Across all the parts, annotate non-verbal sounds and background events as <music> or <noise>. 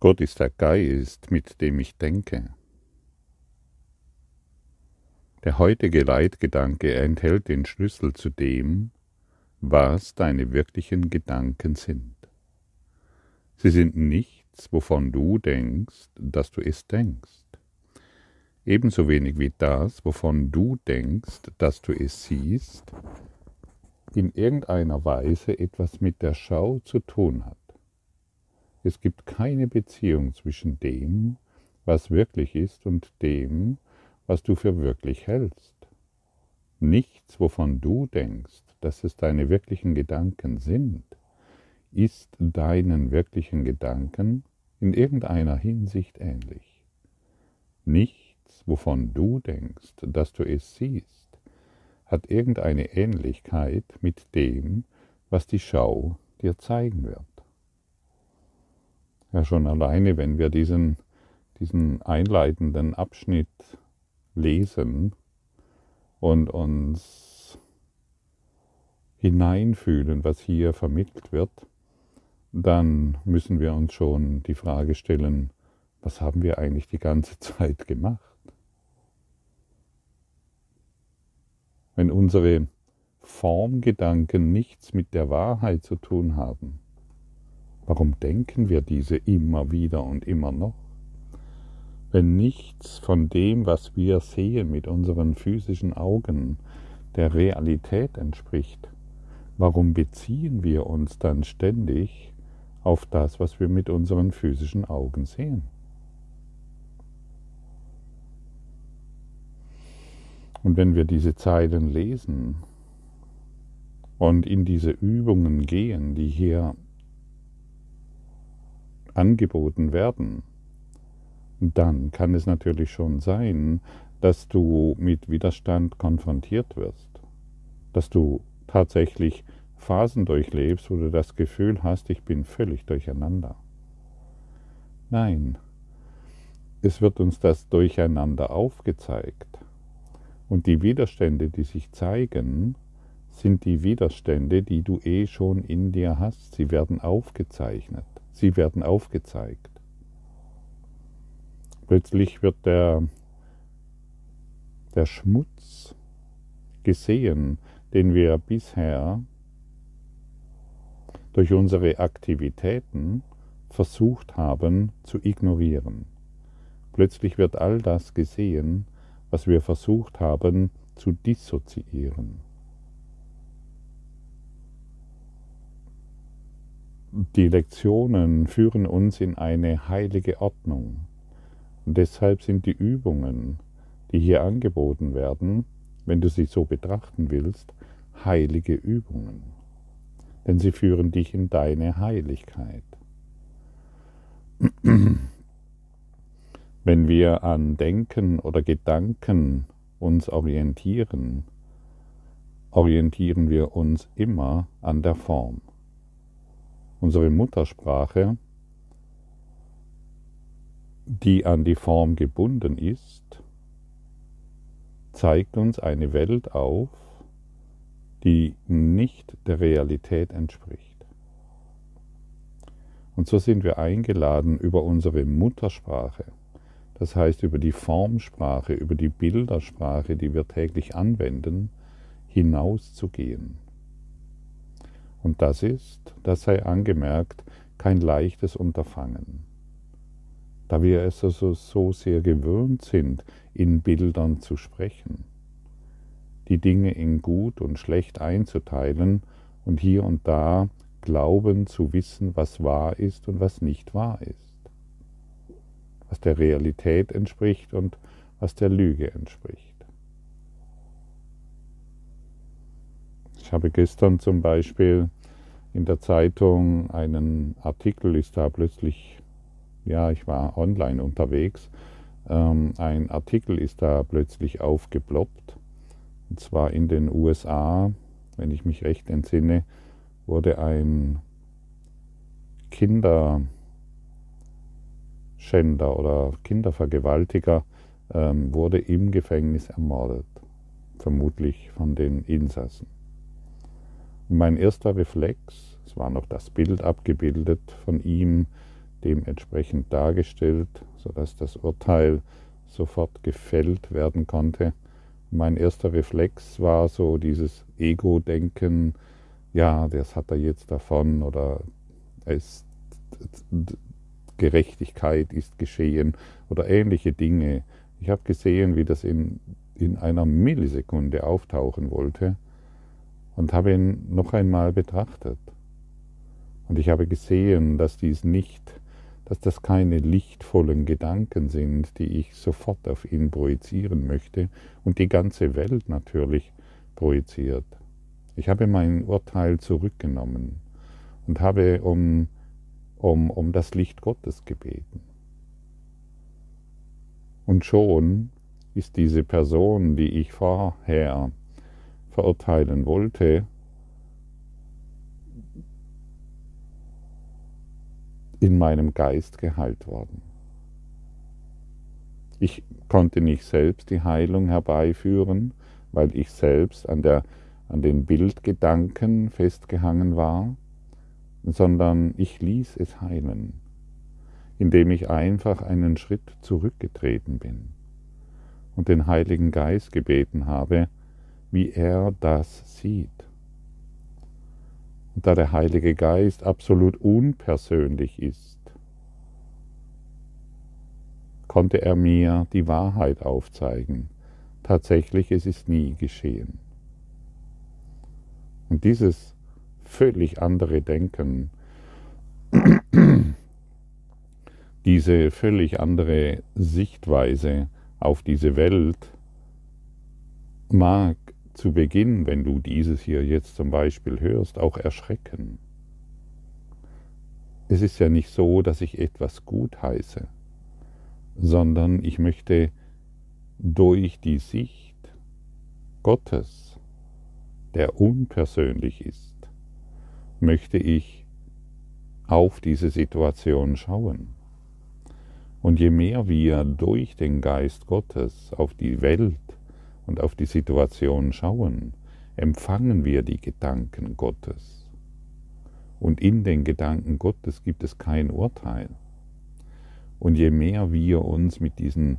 Gott ist der Geist, mit dem ich denke. Der heutige Leitgedanke enthält den Schlüssel zu dem, was deine wirklichen Gedanken sind. Sie sind nichts, wovon du denkst, dass du es denkst. Ebenso wenig wie das, wovon du denkst, dass du es siehst, in irgendeiner Weise etwas mit der Schau zu tun hat. Es gibt keine Beziehung zwischen dem, was wirklich ist, und dem, was du für wirklich hältst. Nichts, wovon du denkst, dass es deine wirklichen Gedanken sind, ist deinen wirklichen Gedanken in irgendeiner Hinsicht ähnlich. Nichts, wovon du denkst, dass du es siehst, hat irgendeine Ähnlichkeit mit dem, was die Schau dir zeigen wird. Ja, schon alleine, wenn wir diesen, diesen einleitenden Abschnitt lesen und uns hineinfühlen, was hier vermittelt wird, dann müssen wir uns schon die Frage stellen, was haben wir eigentlich die ganze <laughs> Zeit gemacht? Wenn unsere Formgedanken nichts mit der Wahrheit zu tun haben, Warum denken wir diese immer wieder und immer noch? Wenn nichts von dem, was wir sehen mit unseren physischen Augen, der Realität entspricht, warum beziehen wir uns dann ständig auf das, was wir mit unseren physischen Augen sehen? Und wenn wir diese Zeilen lesen und in diese Übungen gehen, die hier angeboten werden, dann kann es natürlich schon sein, dass du mit Widerstand konfrontiert wirst, dass du tatsächlich Phasen durchlebst, wo du das Gefühl hast, ich bin völlig durcheinander. Nein, es wird uns das Durcheinander aufgezeigt. Und die Widerstände, die sich zeigen, sind die Widerstände, die du eh schon in dir hast. Sie werden aufgezeichnet. Sie werden aufgezeigt. Plötzlich wird der, der Schmutz gesehen, den wir bisher durch unsere Aktivitäten versucht haben zu ignorieren. Plötzlich wird all das gesehen, was wir versucht haben zu dissoziieren. Die Lektionen führen uns in eine heilige Ordnung. Und deshalb sind die Übungen, die hier angeboten werden, wenn du sie so betrachten willst, heilige Übungen. Denn sie führen dich in deine Heiligkeit. <clears throat> Wenn wir an Denken oder Gedanken uns orientieren, orientieren wir uns immer an der Form unsere Muttersprache, die an die Form gebunden ist, zeigt uns eine Welt auf, die nicht der Realität entspricht. Und so sind wir eingeladen, über unsere Muttersprache, das heißt über die Formsprache, über die Bildersprache, die wir täglich anwenden, hinauszugehen. Und das ist, das sei angemerkt, kein leichtes Unterfangen. Da wir es also so sehr gewöhnt sind, in Bildern zu sprechen, die Dinge in gut und schlecht einzuteilen und hier und da glauben zu wissen, was wahr ist und was nicht wahr ist, was der Realität entspricht und was der Lüge entspricht. Ich habe gestern zum Beispiel in der Zeitung einen Artikel, ist da plötzlich, ja, ich war online unterwegs, ähm, ein Artikel ist da plötzlich aufgeploppt. Und zwar in den USA, wenn ich mich recht entsinne, wurde ein Kinderschänder oder Kindervergewaltiger ähm, wurde im Gefängnis ermordet, vermutlich von den Insassen. Mein erster Reflex, es war noch das Bild abgebildet von ihm, dementsprechend dargestellt, sodass das Urteil sofort gefällt werden konnte. Mein erster Reflex war so dieses Ego-Denken, ja, das hat er jetzt davon oder es, Gerechtigkeit ist geschehen oder ähnliche Dinge. Ich habe gesehen, wie das in, in einer Millisekunde auftauchen wollte und habe ihn noch einmal betrachtet. Und ich habe gesehen, dass dies nicht dass das keine lichtvollen Gedanken sind, die ich sofort auf ihn projizieren möchte und die ganze Welt natürlich projiziert. Ich habe mein Urteil zurückgenommen und habe um, um, um das Licht Gottes gebeten. Und schon ist diese Person, die ich vorher verurteilen wollte, in meinem Geist geheilt worden. Ich konnte nicht selbst die Heilung herbeiführen, weil ich selbst an, der, an den Bildgedanken festgehangen war, sondern ich ließ es heilen, indem ich einfach einen Schritt zurückgetreten bin und den Heiligen Geist gebeten habe, wie er das sieht. Und da der Heilige Geist absolut unpersönlich ist, konnte er mir die Wahrheit aufzeigen. Tatsächlich, es ist nie geschehen. Und dieses völlig andere Denken, <clears throat> diese völlig andere Sichtweise auf diese Welt mag zu Beginn, wenn du dieses hier jetzt zum Beispiel hörst, auch erschrecken. Es ist ja nicht so, dass ich etwas gut heiße, sondern ich möchte durch die Sicht Gottes, der unpersönlich ist, möchte ich auf diese Situation schauen. Und je mehr wir durch den Geist Gottes auf die Welt und auf die Situation schauen, empfangen wir die Gedanken Gottes. Und in den Gedanken Gottes gibt es kein Urteil. Und je mehr wir uns mit diesen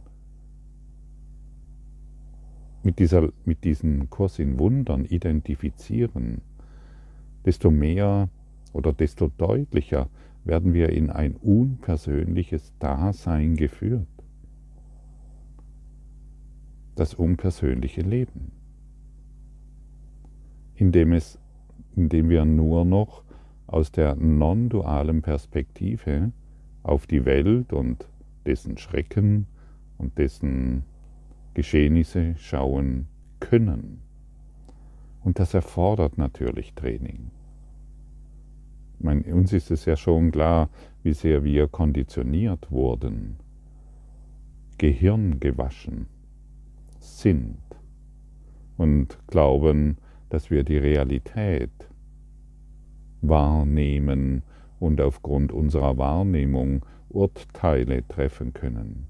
mit, dieser, mit diesem Kurs in Wundern identifizieren, desto mehr oder desto deutlicher werden wir in ein unpersönliches Dasein geführt das unpersönliche Leben, indem, es, indem wir nur noch aus der non-dualen Perspektive auf die Welt und dessen Schrecken und dessen Geschehnisse schauen können. Und das erfordert natürlich Training. Meine, uns ist es ja schon klar, wie sehr wir konditioniert wurden, Gehirn gewaschen sind und glauben, dass wir die Realität wahrnehmen und aufgrund unserer Wahrnehmung Urteile treffen können.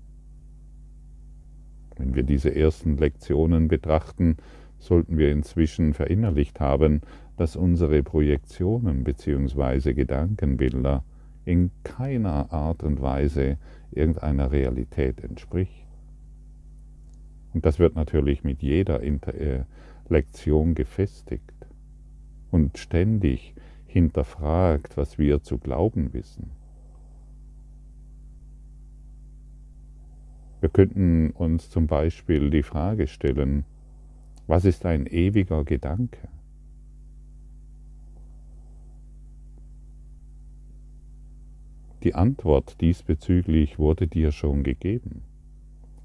Wenn wir diese ersten Lektionen betrachten, sollten wir inzwischen verinnerlicht haben, dass unsere Projektionen bzw. Gedankenbilder in keiner Art und Weise irgendeiner Realität entspricht. Und das wird natürlich mit jeder Inter äh, Lektion gefestigt und ständig hinterfragt, was wir zu glauben wissen. Wir könnten uns zum Beispiel die Frage stellen, was ist ein ewiger Gedanke? Die Antwort diesbezüglich wurde dir schon gegeben.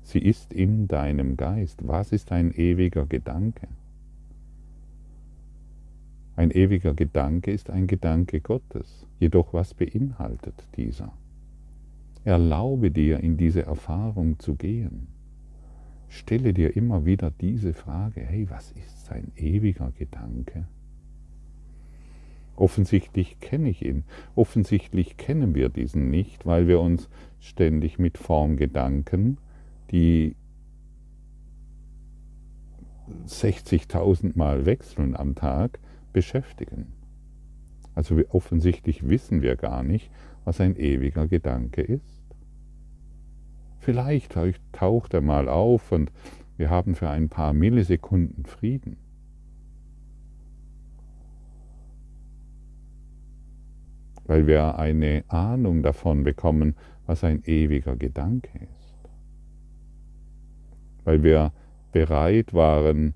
Sie ist in deinem Geist. Was ist ein ewiger Gedanke? Ein ewiger Gedanke ist ein Gedanke Gottes. Jedoch was beinhaltet dieser? Erlaube dir, in diese Erfahrung zu gehen. Stelle dir immer wieder diese Frage, hey, was ist ein ewiger Gedanke? Offensichtlich kenne ich ihn. Offensichtlich kennen wir diesen nicht, weil wir uns ständig mit Formgedanken die 60.000 Mal wechseln am Tag beschäftigen. Also offensichtlich wissen wir gar nicht, was ein ewiger Gedanke ist? Vielleicht taucht er mal auf und wir haben für ein paar Millisekunden Frieden. Weil wir eine Ahnung davon bekommen, was ein ewiger Gedanke ist. Weil wir bereit waren,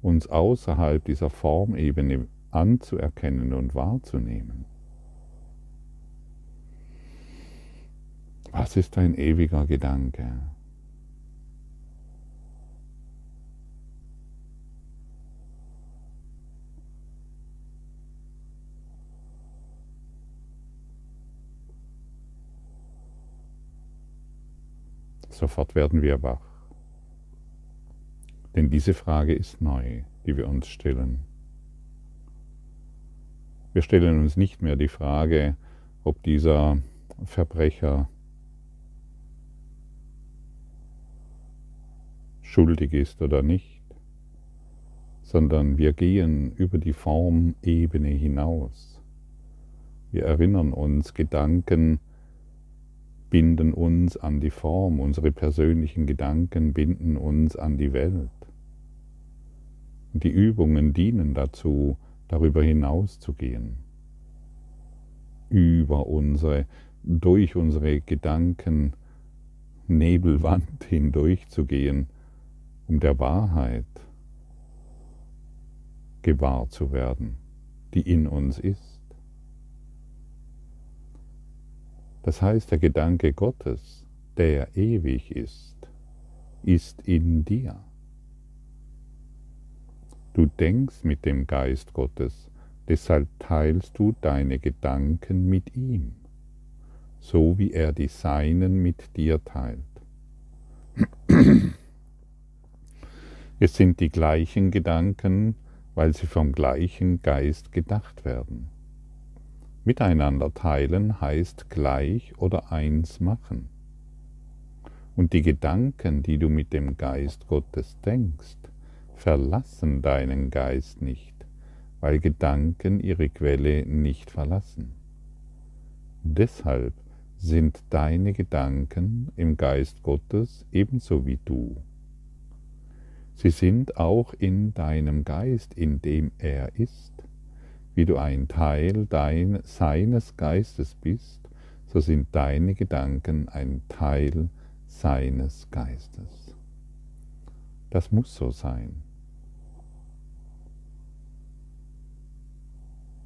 uns außerhalb dieser Formebene anzuerkennen und wahrzunehmen. Was ist ein ewiger Gedanke? Sofort werden wir wach. Denn diese Frage ist neu, die wir uns stellen. Wir stellen uns nicht mehr die Frage, ob dieser Verbrecher schuldig ist oder nicht, sondern wir gehen über die Formebene hinaus. Wir erinnern uns, Gedanken binden uns an die Form, unsere persönlichen Gedanken binden uns an die Welt. Die Übungen dienen dazu, darüber hinaus zu gehen, über unsere, durch unsere Gedanken Nebelwand <laughs> hindurch zu gehen um der Wahrheit gewahr zu werden, die in uns ist. Das heißt, der Gedanke Gottes, der ewig ist, ist in dir. Du denkst mit dem Geist Gottes, deshalb teilst du deine Gedanken mit ihm, so wie er die Seinen mit dir teilt. Es sind die gleichen Gedanken, weil sie vom gleichen Geist gedacht werden. Miteinander teilen heißt gleich oder eins machen. Und die Gedanken, die du mit dem Geist Gottes denkst, verlassen deinen Geist nicht, weil Gedanken ihre Quelle nicht verlassen. Deshalb sind deine Gedanken im Geist Gottes ebenso wie du. Sie sind auch in deinem Geist, in dem er ist. Wie du ein Teil dein, seines Geistes bist, so sind deine Gedanken ein Teil seines Geistes. Das muss so sein.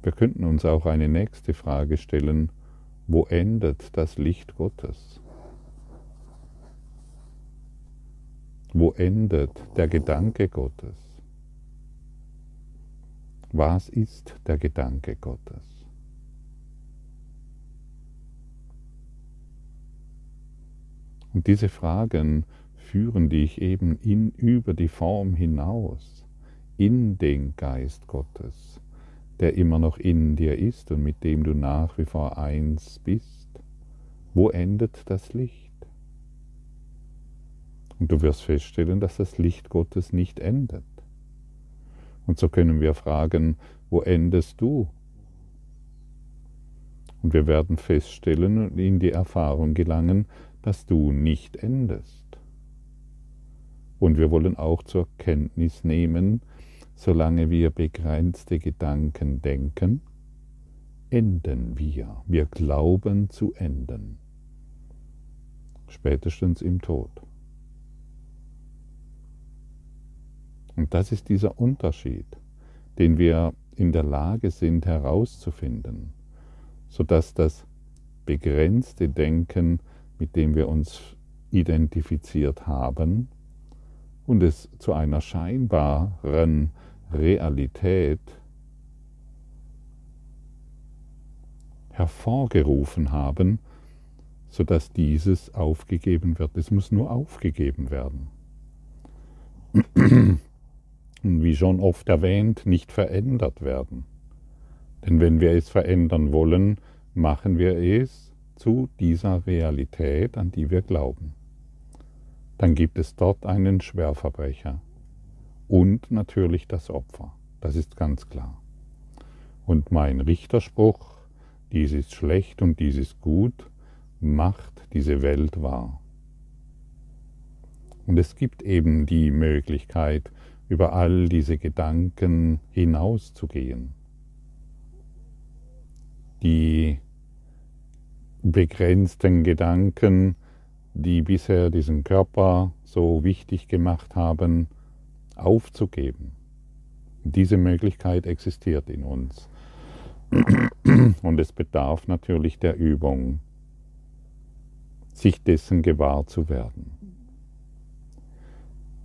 Wir könnten uns auch eine nächste Frage stellen, wo endet das Licht Gottes? Wo endet der Gedanke Gottes? Was ist der Gedanke Gottes? Und diese Fragen führen dich eben in, über die Form hinaus, in den Geist Gottes, der immer noch in dir ist und mit dem du nach wie vor eins bist. Wo endet das Licht? Und du wirst feststellen, dass das Licht Gottes nicht endet. Und so können wir fragen, wo endest du? Und wir werden feststellen und in die Erfahrung gelangen, dass du nicht endest. Und wir wollen auch zur Kenntnis nehmen, solange wir begrenzte Gedanken denken, enden wir. Wir glauben zu enden. Spätestens im Tod. Und das ist dieser Unterschied, den wir in der Lage sind herauszufinden, sodass das begrenzte Denken, mit dem wir uns identifiziert haben, und es zu einer scheinbaren Realität hervorgerufen haben, sodass dieses aufgegeben wird. Es muss nur aufgegeben werden wie schon oft erwähnt, nicht verändert werden. Denn wenn wir es verändern wollen, machen wir es zu dieser Realität, an die wir glauben. Dann gibt es dort einen Schwerverbrecher und natürlich das Opfer. Das ist ganz klar. Und mein Richterspruch dies ist schlecht und dies ist gut, macht diese Welt wahr. Und es gibt eben die Möglichkeit, über all diese Gedanken hinauszugehen. Die begrenzten Gedanken, die bisher diesen Körper so wichtig gemacht haben, aufzugeben. Diese Möglichkeit existiert in uns. Und es bedarf natürlich der Übung, sich dessen gewahr zu werden.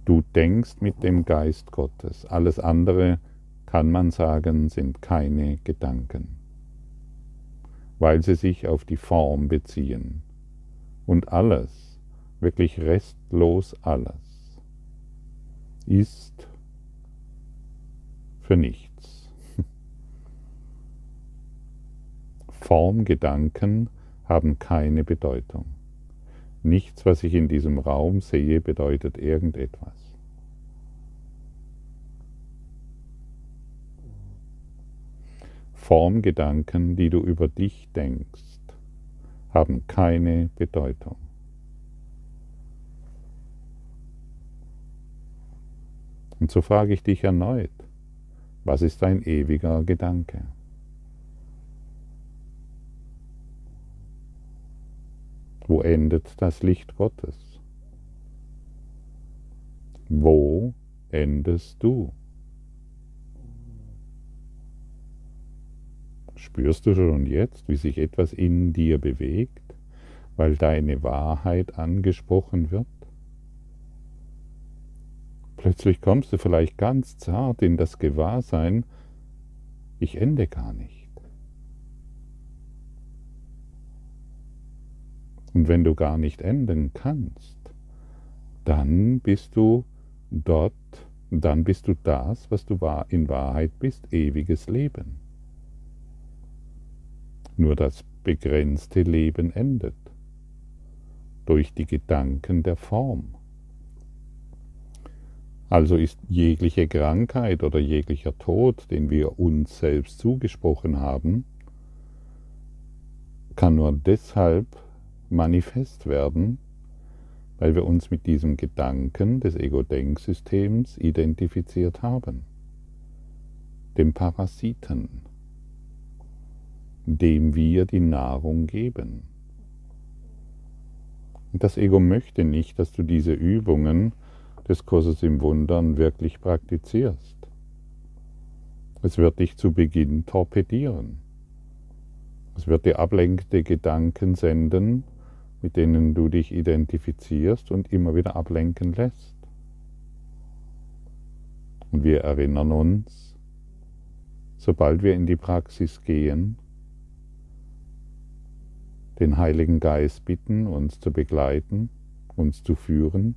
Du denkst mit dem Geist Gottes. Alles andere, kann man sagen, sind keine Gedanken, weil sie sich auf die Form beziehen. Und alles, wirklich restlos alles, ist für nichts. <laughs> Formgedanken haben keine Bedeutung. Nichts, was ich in diesem Raum sehe, bedeutet irgendetwas. Formgedanken, die du über dich denkst, haben keine Bedeutung. Und so frage ich dich erneut, was ist ein ewiger Gedanke? Wo endet das Licht Gottes? Wo endest du? Spürst du schon jetzt, wie sich etwas in dir bewegt, weil deine Wahrheit angesprochen wird? Plötzlich kommst du vielleicht ganz zart in das Gewahrsein, ich ende gar nicht. Und wenn du gar nicht enden kannst, dann bist du dort, dann bist du das, was du in Wahrheit bist, ewiges Leben. Nur das begrenzte Leben endet durch die Gedanken der Form. Also ist jegliche Krankheit oder jeglicher Tod, den wir uns selbst zugesprochen haben, kann nur deshalb manifest werden, weil wir uns mit diesem Gedanken des Ego-Denksystems identifiziert haben, dem Parasiten, dem wir die Nahrung geben. Das Ego möchte nicht, dass du diese Übungen des Kurses im Wundern wirklich praktizierst. Es wird dich zu Beginn torpedieren. Es wird dir ablenkende Gedanken senden, mit denen du dich identifizierst und immer wieder ablenken lässt. Und wir erinnern uns, sobald wir in die Praxis gehen, den Heiligen Geist bitten, uns zu begleiten, uns zu führen,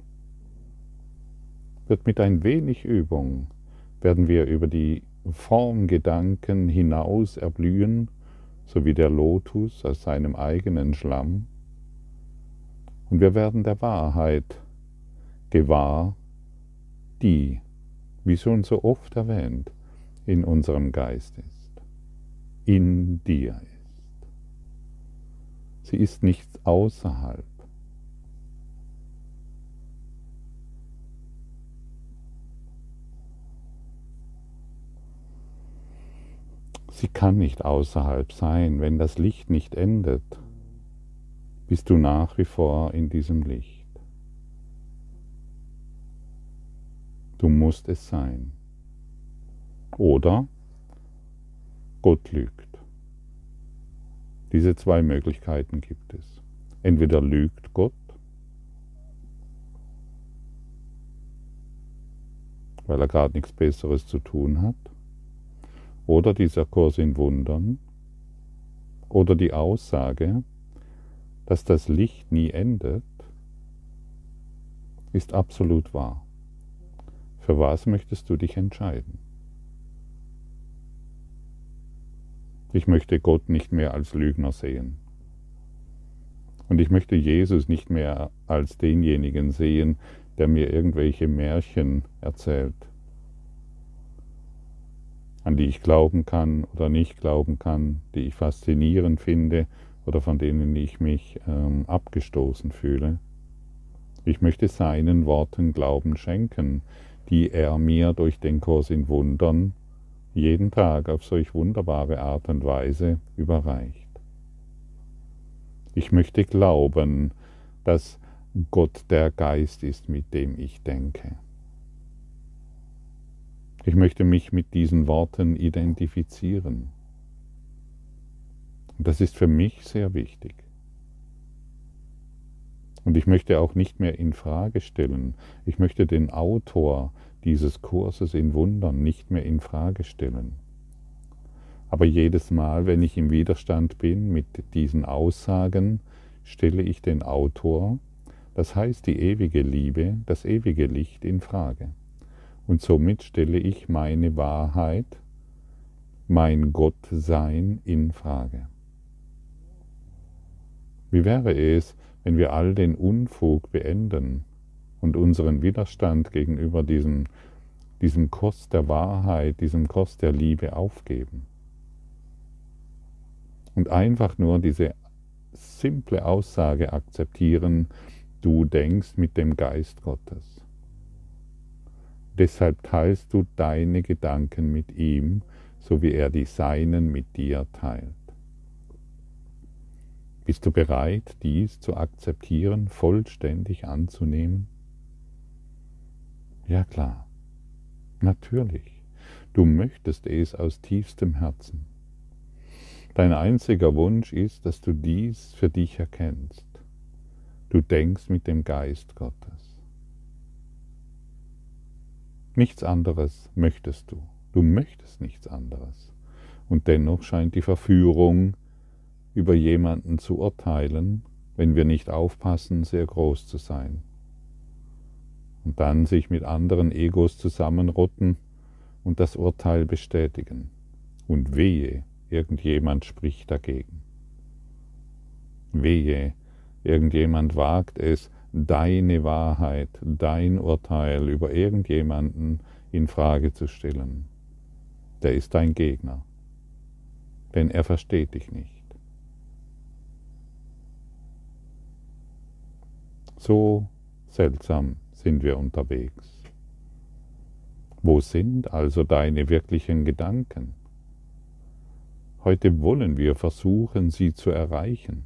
wird mit ein wenig Übung, werden wir über die Formgedanken hinaus erblühen, so wie der Lotus aus seinem eigenen Schlamm, und wir werden der Wahrheit gewahr, die, wie schon so oft erwähnt, in unserem Geist ist, in dir ist. Sie ist nichts außerhalb. Sie kann nicht außerhalb sein, wenn das Licht nicht endet bist du nach wie vor in diesem Licht. Du musst es sein. Oder Gott lügt. Diese zwei Möglichkeiten gibt es. Entweder lügt Gott, weil er gerade nichts Besseres zu tun hat, oder dieser Kurs in Wundern, oder die Aussage, dass das Licht nie endet, ist absolut wahr. Für was möchtest du dich entscheiden? Ich möchte Gott nicht mehr als Lügner sehen. Und ich möchte Jesus nicht mehr als denjenigen sehen, der mir irgendwelche Märchen erzählt. An die ich glauben kann oder nicht glauben kann, die ich faszinierend finde oder von denen ich mich ähm, abgestoßen fühle. Ich möchte seinen Worten Glauben schenken, die er mir durch den Kurs in Wundern jeden Tag auf solch wunderbare Art und Weise überreicht. Ich möchte glauben, dass Gott der Geist ist, mit dem ich denke. Ich möchte mich mit diesen Worten identifizieren. Und das ist für mich sehr wichtig. Und ich möchte auch nicht mehr in Frage stellen. Ich möchte den Autor dieses Kurses in Wundern nicht mehr in Frage stellen. Aber jedes Mal, wenn ich im Widerstand bin mit diesen Aussagen, stelle ich den Autor, das heißt die ewige Liebe, das ewige Licht in Frage. Und somit stelle ich meine Wahrheit, mein Gottsein in Frage. Wie wäre es, wenn wir all den Unfug beenden und unseren Widerstand gegenüber diesem, diesem Kost der Wahrheit, diesem Kost der Liebe aufgeben? Und einfach nur diese simple Aussage akzeptieren, du denkst mit dem Geist Gottes. Deshalb teilst du deine Gedanken mit ihm, so wie er die seinen mit dir teilt. Bist du bereit, dies zu akzeptieren, vollständig anzunehmen? Ja klar, natürlich. Du möchtest es aus tiefstem Herzen. Dein einziger Wunsch ist, dass du dies für dich erkennst. Du denkst mit dem Geist Gottes. Nichts anderes möchtest du. Du möchtest nichts anderes. Und dennoch scheint die Verführung, über jemanden zu urteilen, wenn wir nicht aufpassen, sehr groß zu sein. Und dann sich mit anderen Egos zusammenrotten und das Urteil bestätigen. Und wehe, irgendjemand spricht dagegen. Wehe, irgendjemand wagt es, deine Wahrheit, dein Urteil über irgendjemanden in Frage zu stellen. Der ist dein Gegner, denn er versteht dich nicht. So seltsam sind wir unterwegs. Wo sind also deine wirklichen Gedanken? Heute wollen wir versuchen, sie zu erreichen.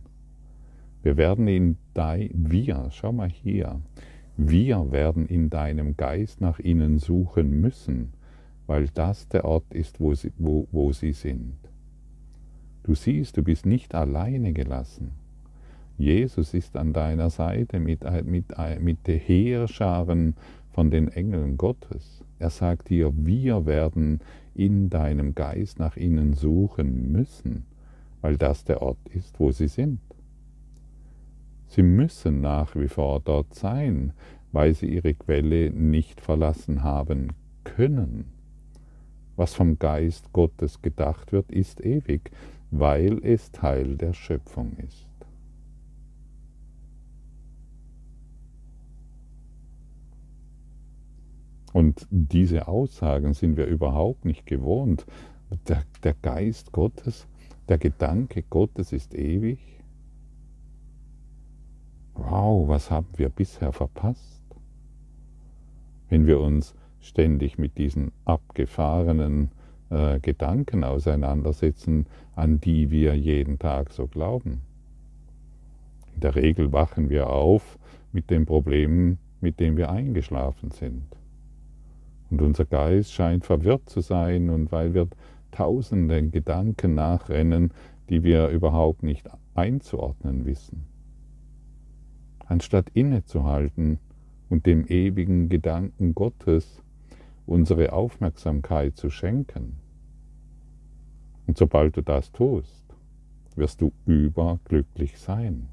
Wir werden in dein, wir, schau mal hier, wir werden in deinem Geist nach ihnen suchen müssen, weil das der Ort ist, wo sie, wo, wo sie sind. Du siehst, du bist nicht alleine gelassen. Jesus ist an deiner Seite mit, mit, mit den Heerscharen von den Engeln Gottes. Er sagt dir, wir werden in deinem Geist nach ihnen suchen müssen, weil das der Ort ist, wo sie sind. Sie müssen nach wie vor dort sein, weil sie ihre Quelle nicht verlassen haben können. Was vom Geist Gottes gedacht wird, ist ewig, weil es Teil der Schöpfung ist. Und diese Aussagen sind wir überhaupt nicht gewohnt. Der, der, Geist Gottes, der Gedanke Gottes ist ewig. Wow, was haben wir bisher verpasst? Wenn wir uns ständig mit diesen abgefahrenen äh, Gedanken auseinandersetzen, an die wir jeden Tag so glauben. In der Regel wachen wir auf mit den Problemen, mit denen wir eingeschlafen sind. Und unser Geist scheint verwirrt zu sein und weil wir tausenden Gedanken nachrennen, die wir überhaupt nicht einzuordnen wissen anstatt innezuhalten und dem ewigen Gedanken Gottes unsere Aufmerksamkeit zu schenken. Und sobald du das tust, wirst du überglücklich sein.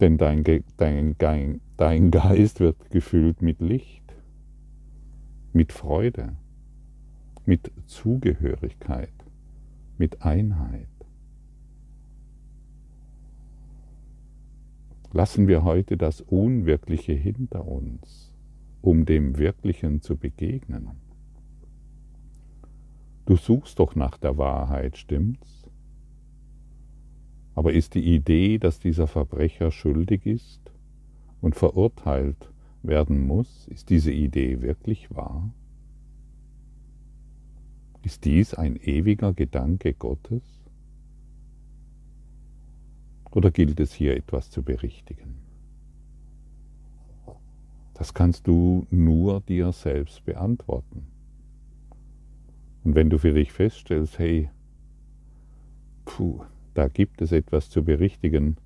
Denn dein, dein, dein Geist wird gefüllt mit Licht, mit Freude, mit Zugehörigkeit, mit Einheit. Lassen wir heute das Unwirkliche hinter uns, um dem Wirklichen zu begegnen. Du suchst doch nach der Wahrheit, stimmt's? Aber ist die Idee, dass dieser Verbrecher schuldig ist und verurteilt werden muss, ist diese Idee wirklich wahr? Ist dies ein ewiger Gedanke Gottes? Oder gilt es hier etwas zu berichtigen? Das kannst du nur dir selbst beantworten. Und wenn du für dich feststellst, hey, puh, da gibt es etwas zu berichtigen,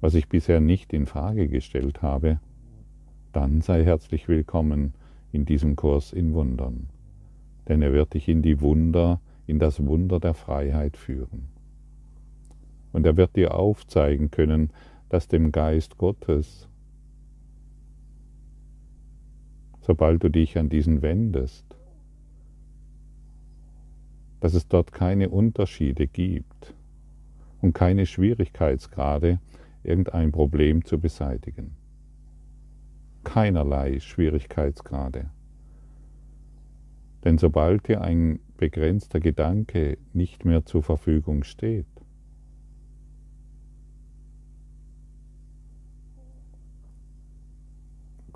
was ich bisher nicht in Frage gestellt habe, dann sei herzlich willkommen in diesem Kurs in Wundern, denn er wird dich in die Wunder, in das Wunder der Freiheit führen. Und er wird dir aufzeigen können, dass dem Geist Gottes, sobald du dich an diesen wendest, dass es dort keine Unterschiede gibt und keine Schwierigkeitsgrade, irgendein Problem zu beseitigen. Keinerlei Schwierigkeitsgrade. Denn sobald dir ein begrenzter Gedanke nicht mehr zur Verfügung steht,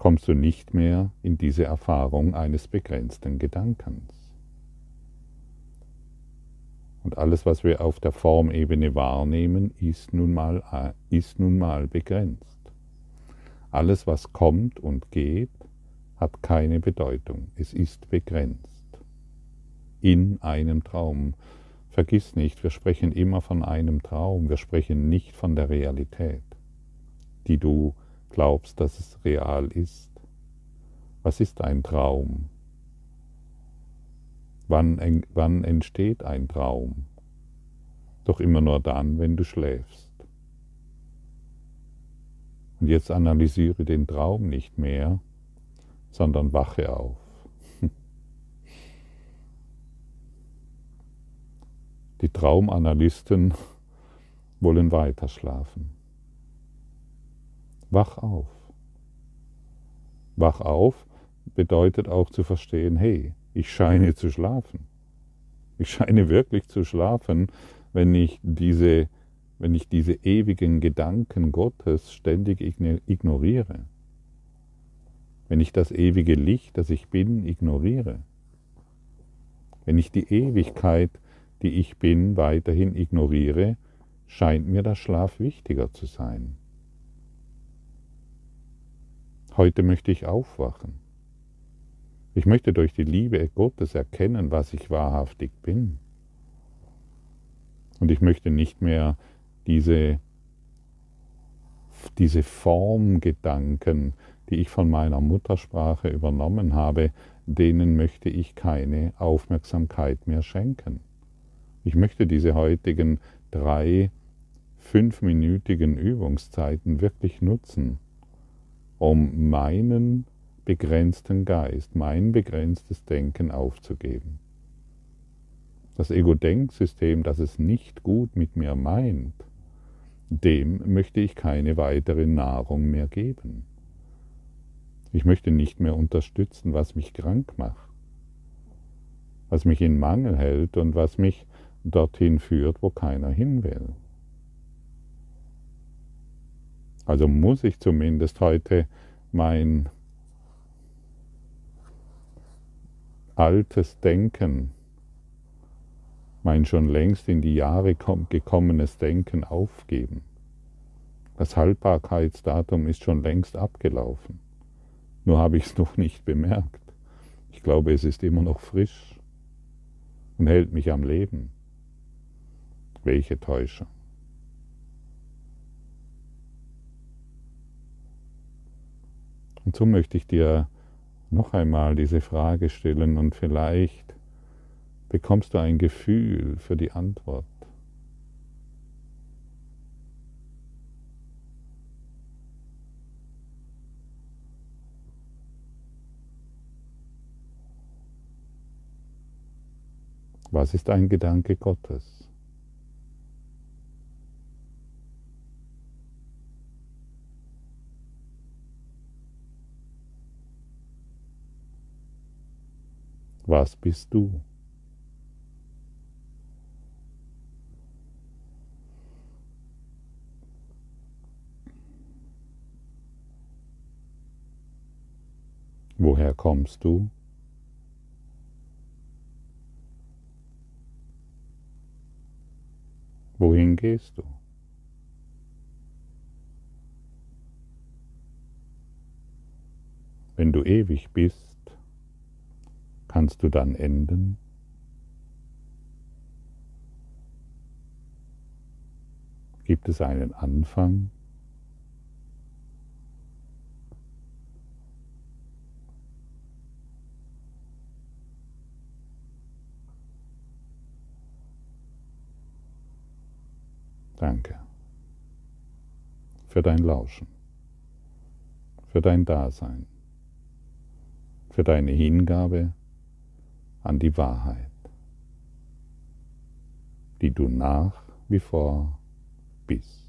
kommst du nicht mehr in diese Erfahrung eines begrenzten Gedankens. Und alles, was wir auf der Formebene wahrnehmen, ist nun mal, ist nun mal begrenzt. Alles, was kommt und geht, hat keine Bedeutung. Es ist begrenzt. In einem Traum. Vergiss nicht, wir sprechen immer von einem Traum, wir sprechen nicht von der Realität, die du glaubst, dass es real ist. Was ist ein Traum? Wann, wann entsteht ein Traum? Doch immer nur dann, wenn du schläfst. Und jetzt analysiere den Traum nicht mehr, sondern wache auf. <laughs> Die Traumanalysten wollen weiter schlafen. Wach auf. Wach auf bedeutet auch zu verstehen, hey, ich scheine zu schlafen. Ich scheine wirklich zu schlafen, wenn ich diese, wenn ich diese ewigen Gedanken Gottes ständig ignoriere. Wenn ich das ewige Licht, das ich bin, ignoriere. Wenn ich die Ewigkeit, die ich bin, weiterhin ignoriere, scheint mir der Schlaf wichtiger zu sein. Heute möchte ich aufwachen. Ich möchte durch die Liebe Gottes erkennen, was ich wahrhaftig bin. Und ich möchte nicht mehr diese, diese Formgedanken, die ich von meiner Muttersprache übernommen habe, denen möchte ich keine Aufmerksamkeit mehr schenken. Ich möchte diese heutigen drei fünfminütigen Übungszeiten wirklich nutzen, um meinen begrenzten Geist, mein begrenztes Denken aufzugeben. Das Ego-Denksystem, das es nicht gut mit mir meint, dem möchte ich keine weitere Nahrung mehr geben. Ich möchte nicht mehr unterstützen, was mich krank macht, was mich in Mangel hält und was mich dorthin führt, wo keiner hin will. Also muss ich zumindest heute mein altes Denken, mein schon längst in die Jahre gekommenes Denken aufgeben. Das Haltbarkeitsdatum ist schon längst abgelaufen. Nur habe ich es <laughs> noch nicht bemerkt. Ich glaube, es ist immer noch frisch und hält mich am Leben. Welche Täuschung. Und so möchte ich dir noch einmal diese Frage stellen und vielleicht bekommst du ein Gefühl für die Antwort. Was ist ein Gedanke Gottes? Was bist du? Woher kommst du? Wohin gehst du? Wenn du ewig bist, kannst du dann enden? Gibt es einen Anfang? Danke für dein Lauschen, für dein Dasein, für deine Hingabe an die Wahrheit, die du nach wie vor bist.